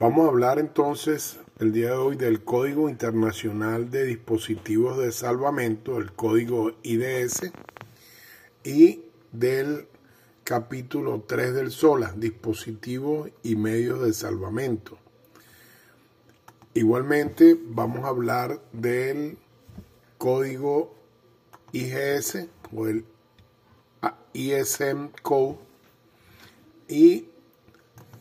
Vamos a hablar entonces el día de hoy del Código Internacional de Dispositivos de Salvamento, el código IDS, y del capítulo 3 del SOLA, dispositivos y medios de salvamento. Igualmente vamos a hablar del código IGS o el ISM Code y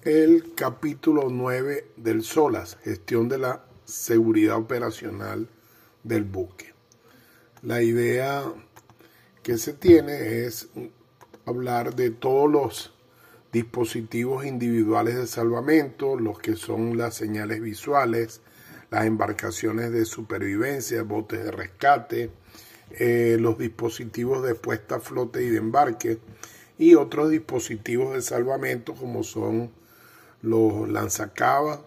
el capítulo 9 del SOLAS, gestión de la seguridad operacional del buque. La idea que se tiene es hablar de todos los dispositivos individuales de salvamento, los que son las señales visuales, las embarcaciones de supervivencia, botes de rescate, eh, los dispositivos de puesta a flote y de embarque y otros dispositivos de salvamento como son los lanzacabas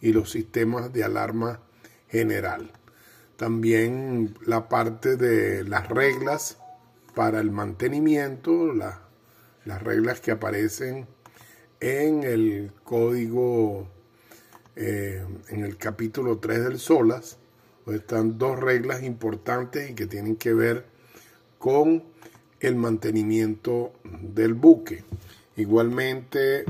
y los sistemas de alarma general. También la parte de las reglas para el mantenimiento, las reglas que aparecen en el código, eh, en el capítulo 3 del SOLAS, están dos reglas importantes y que tienen que ver con el mantenimiento del buque. Igualmente,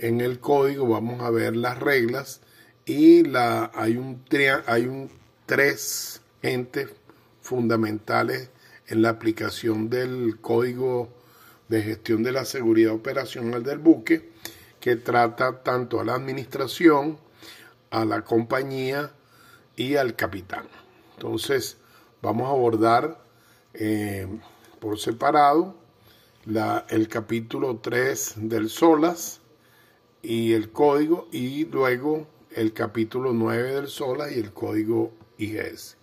en el código vamos a ver las reglas y la, hay, un, hay un, tres entes fundamentales en la aplicación del código de gestión de la seguridad operacional del buque que trata tanto a la administración, a la compañía y al capitán. Entonces vamos a abordar eh, por separado la, el capítulo 3 del SOLAS y el código y luego el capítulo 9 del SOLAS y el código IGS.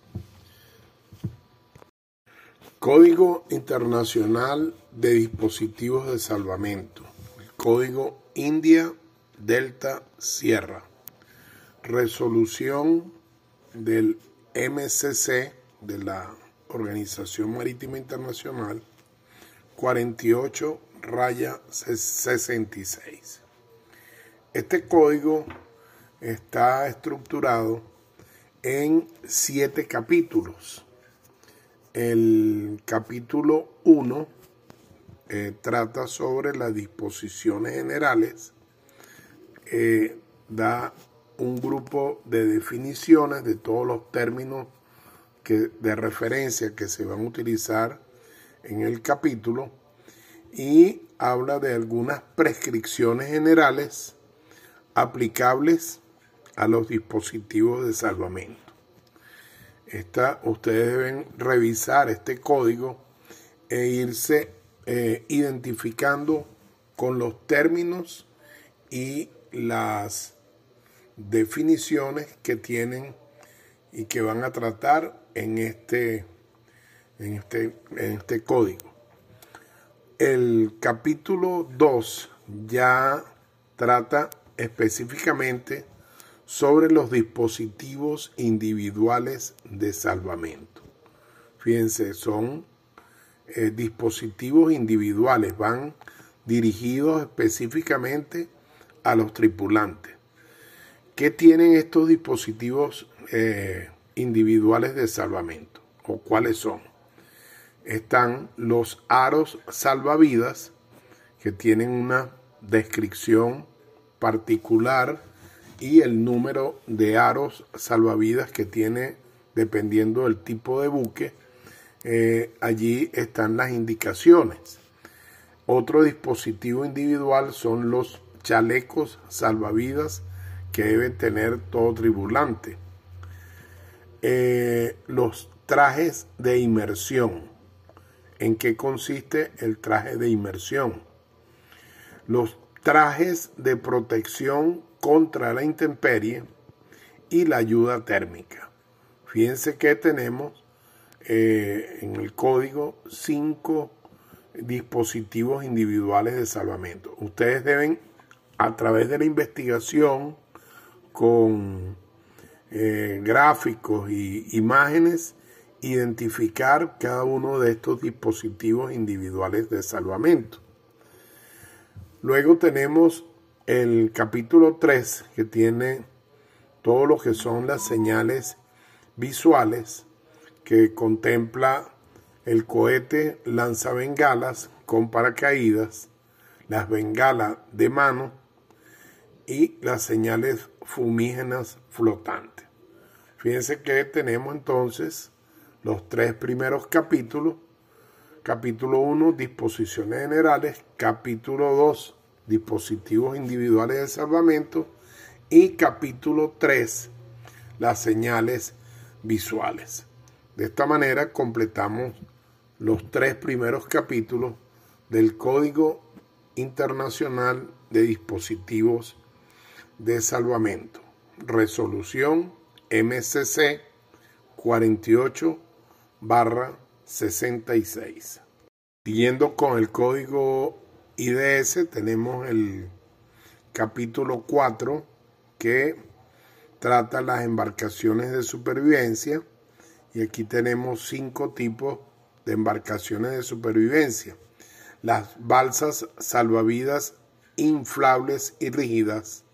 Código Internacional de Dispositivos de Salvamento. Código India Delta Sierra. Resolución del MCC de la Organización Marítima Internacional 48 raya 66. Este código está estructurado en siete capítulos. El capítulo 1 eh, trata sobre las disposiciones generales, eh, da un grupo de definiciones de todos los términos de referencia que se van a utilizar en el capítulo y habla de algunas prescripciones generales aplicables a los dispositivos de salvamento ustedes deben revisar este código e irse eh, identificando con los términos y las definiciones que tienen y que van a tratar en este, en este, en este código. El capítulo 2 ya trata específicamente sobre los dispositivos individuales de salvamento. Fíjense, son eh, dispositivos individuales, van dirigidos específicamente a los tripulantes. ¿Qué tienen estos dispositivos eh, individuales de salvamento? ¿O cuáles son? Están los aros salvavidas, que tienen una descripción particular y el número de aros salvavidas que tiene dependiendo del tipo de buque. Eh, allí están las indicaciones. Otro dispositivo individual son los chalecos salvavidas que deben tener todo tribulante. Eh, los trajes de inmersión. ¿En qué consiste el traje de inmersión? Los trajes de protección contra la intemperie y la ayuda térmica. Fíjense que tenemos eh, en el código cinco dispositivos individuales de salvamento. Ustedes deben, a través de la investigación con eh, gráficos y imágenes, identificar cada uno de estos dispositivos individuales de salvamento. Luego tenemos el capítulo 3, que tiene todo lo que son las señales visuales, que contempla el cohete lanza bengalas con paracaídas, las bengalas de mano y las señales fumígenas flotantes. Fíjense que tenemos entonces los tres primeros capítulos. Capítulo 1, disposiciones generales. Capítulo 2, dispositivos individuales de salvamento. Y capítulo 3, las señales visuales. De esta manera completamos los tres primeros capítulos del Código Internacional de Dispositivos de Salvamento. Resolución MCC 48 barra 66. Siguiendo con el código IDS tenemos el capítulo 4 que trata las embarcaciones de supervivencia y aquí tenemos cinco tipos de embarcaciones de supervivencia. Las balsas salvavidas inflables y rígidas,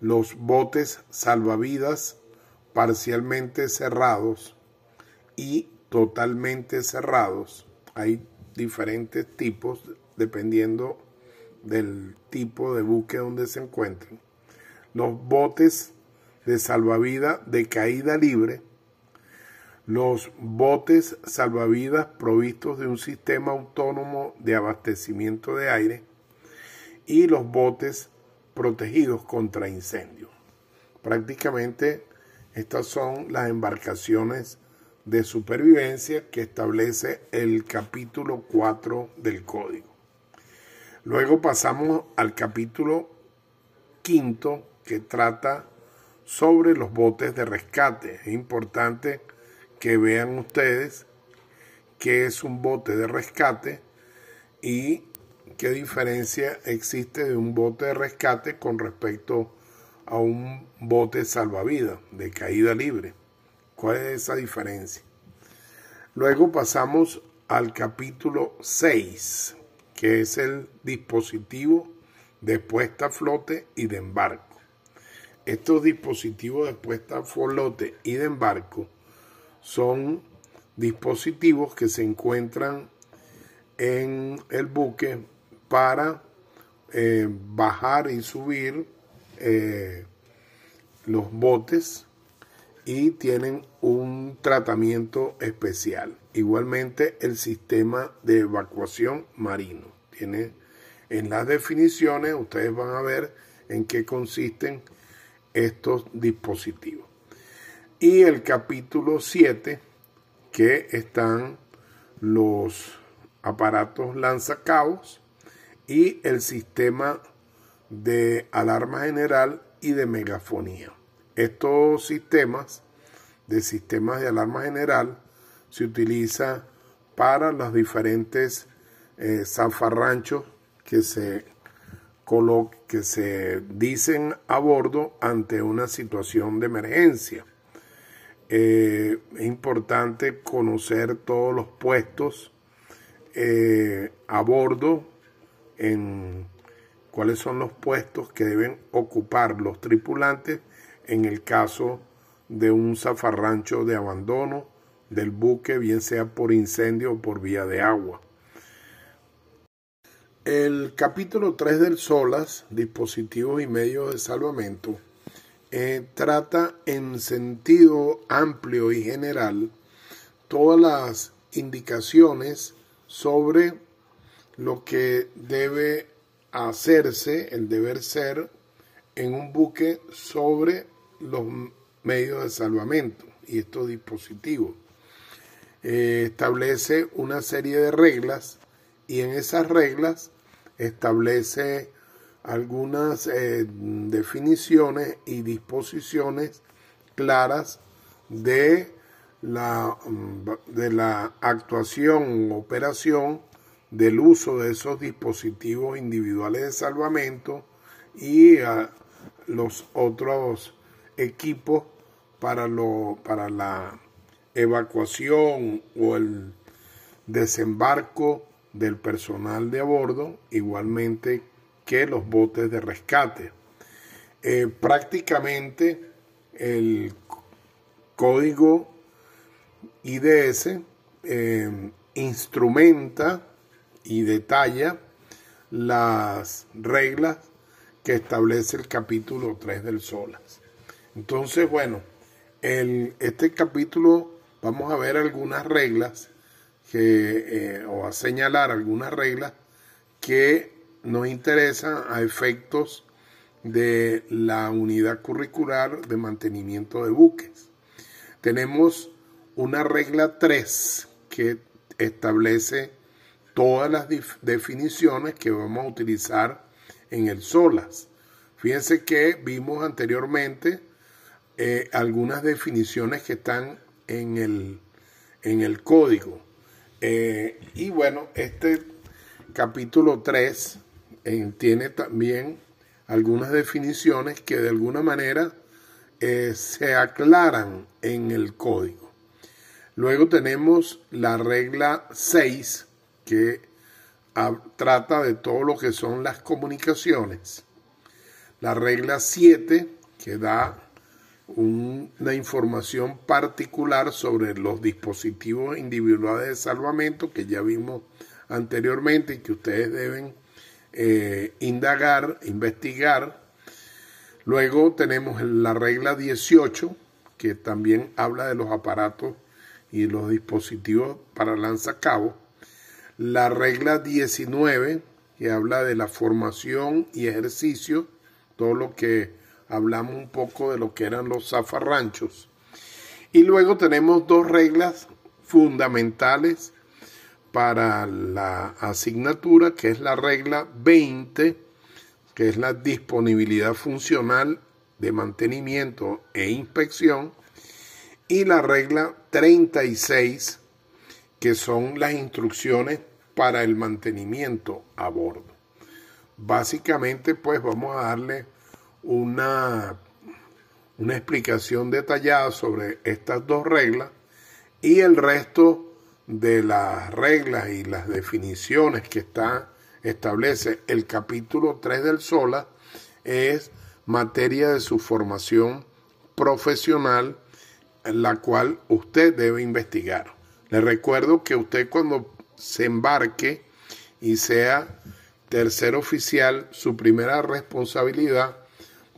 los botes salvavidas parcialmente cerrados y totalmente cerrados. Hay diferentes tipos dependiendo del tipo de buque donde se encuentren. Los botes de salvavidas de caída libre, los botes salvavidas provistos de un sistema autónomo de abastecimiento de aire y los botes protegidos contra incendios. Prácticamente estas son las embarcaciones de supervivencia que establece el capítulo 4 del código. Luego pasamos al capítulo quinto que trata sobre los botes de rescate. Es importante que vean ustedes qué es un bote de rescate y qué diferencia existe de un bote de rescate con respecto a un bote salvavidas de caída libre. ¿Cuál es esa diferencia? Luego pasamos al capítulo 6, que es el dispositivo de puesta a flote y de embarco. Estos dispositivos de puesta a flote y de embarco son dispositivos que se encuentran en el buque para eh, bajar y subir eh, los botes y tienen un tratamiento especial. Igualmente el sistema de evacuación marino. Tiene en las definiciones, ustedes van a ver en qué consisten estos dispositivos y el capítulo 7, que están los aparatos lanzacaos y el sistema de alarma general y de megafonía. Estos sistemas de sistemas de alarma general se utilizan para los diferentes eh, zafarranchos que se, que se dicen a bordo ante una situación de emergencia. Eh, es importante conocer todos los puestos eh, a bordo, en cuáles son los puestos que deben ocupar los tripulantes en el caso de un zafarrancho de abandono del buque, bien sea por incendio o por vía de agua. El capítulo 3 del SOLAS, dispositivos y medios de salvamento, eh, trata en sentido amplio y general todas las indicaciones sobre lo que debe hacerse, el deber ser, en un buque sobre los medios de salvamento y estos dispositivos. Eh, establece una serie de reglas y en esas reglas establece algunas eh, definiciones y disposiciones claras de la, mm, de la actuación operación del uso de esos dispositivos individuales de salvamento y los otros equipos para, lo, para la evacuación o el desembarco del personal de a bordo, igualmente que los botes de rescate. Eh, prácticamente el código IDS eh, instrumenta y detalla las reglas que establece el capítulo 3 del SOLAS. Entonces, bueno, el, este capítulo vamos a ver algunas reglas que, eh, o a señalar algunas reglas que nos interesan a efectos de la unidad curricular de mantenimiento de buques. Tenemos una regla 3 que establece todas las definiciones que vamos a utilizar en el SOLAS. Fíjense que vimos anteriormente eh, algunas definiciones que están en el, en el código. Eh, y bueno, este capítulo 3 eh, tiene también algunas definiciones que de alguna manera se aclaran en el código. Luego tenemos la regla 6 que trata de todo lo que son las comunicaciones. La regla 7 que da una información particular sobre los dispositivos individuales de salvamento que ya vimos anteriormente y que ustedes deben eh, indagar, investigar. Luego tenemos la regla 18 que también habla de los aparatos y los dispositivos para lanzacabos. La regla 19, que habla de la formación y ejercicio, todo lo que hablamos un poco de lo que eran los zafarranchos. Y luego tenemos dos reglas fundamentales para la asignatura, que es la regla 20, que es la disponibilidad funcional de mantenimiento e inspección, y la regla 36, que son las instrucciones para el mantenimiento a bordo. Básicamente, pues vamos a darle una, una explicación detallada sobre estas dos reglas y el resto de las reglas y las definiciones que está establece el capítulo 3 del SOLA es materia de su formación profesional la cual usted debe investigar. Le recuerdo que usted cuando se embarque y sea tercer oficial, su primera responsabilidad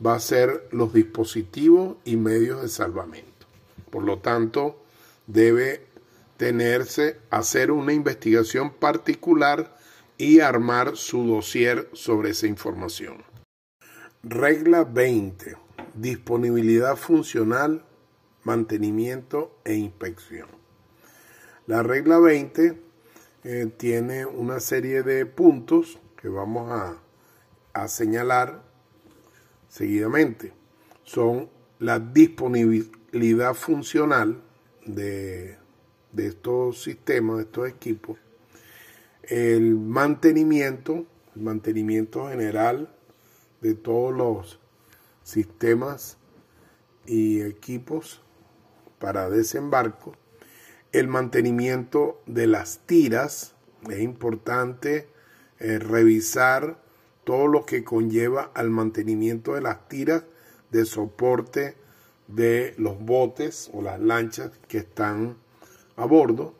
va a ser los dispositivos y medios de salvamento. Por lo tanto, debe tenerse, hacer una investigación particular y armar su dossier sobre esa información. Regla 20. Disponibilidad funcional mantenimiento e inspección. La regla 20 eh, tiene una serie de puntos que vamos a, señalar seguidamente. Son la disponibilidad funcional de, de estos sistemas, de estos equipos, el mantenimiento, el mantenimiento general de todos los sistemas y equipos para desembarco, el mantenimiento de las tiras, es importante eh, revisar todo lo que conlleva al mantenimiento de las tiras de soporte de los botes o las lanchas que están a bordo,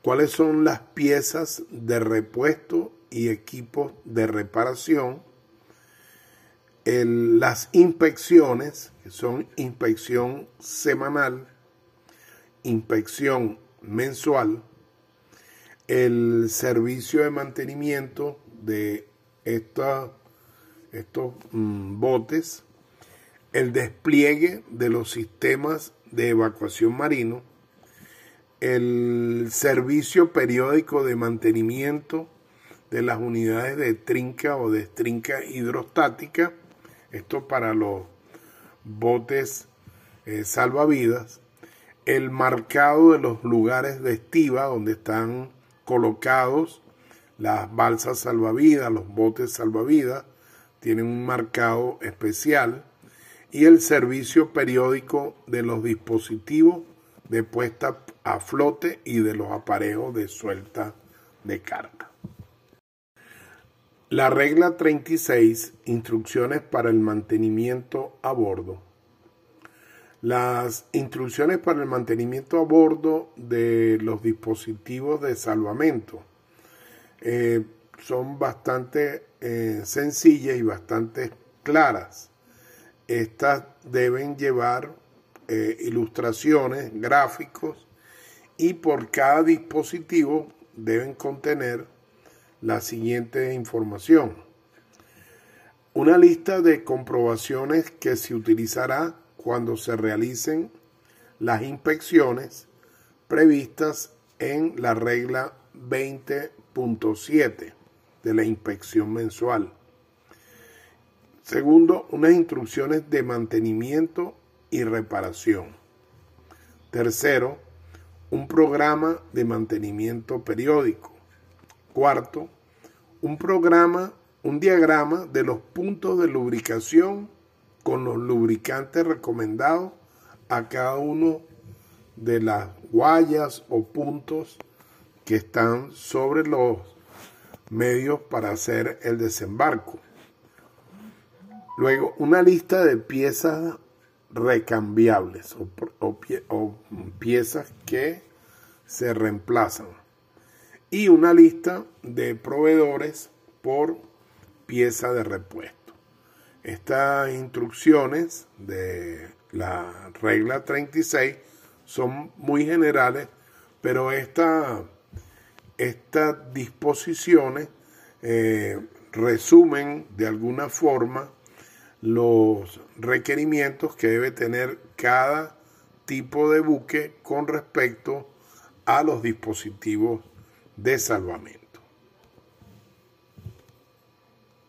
cuáles son las piezas de repuesto y equipos de reparación, las inspecciones, que son inspección semanal, inspección mensual, el servicio de mantenimiento de estos mm, botes, el despliegue de los sistemas de evacuación marino, el servicio periódico de mantenimiento de las unidades de trinca o de trinca hidrostática, esto para los botes eh, salvavidas, el marcado de los lugares de estiva donde están colocados las balsas salvavidas, los botes salvavidas, tienen un marcado especial, y el servicio periódico de los dispositivos de puesta a flote y de los aparejos de suelta de carga. La regla 36, instrucciones para el mantenimiento a bordo. Las instrucciones para el mantenimiento a bordo de los dispositivos de salvamento eh, son bastante eh, sencillas y bastante claras. Estas deben llevar eh, ilustraciones, gráficos y por cada dispositivo deben contener la siguiente información. Una lista de comprobaciones que se utilizará cuando se realicen las inspecciones previstas en la regla 20.7 de la inspección mensual. Segundo, unas instrucciones de mantenimiento y reparación. Tercero, un programa de mantenimiento periódico. Cuarto, un programa, un diagrama de los puntos de lubricación con los lubricantes recomendados a cada uno de las guayas o puntos que están sobre los medios para hacer el desembarco. Luego, una lista de piezas recambiables o, piezas que se reemplazan. Y una lista de proveedores por pieza de repuesto. Estas instrucciones de la regla 36 son muy generales, pero estas disposiciones eh, resumen de alguna forma los requerimientos que debe tener cada tipo de buque con respecto a los dispositivos de salvamento.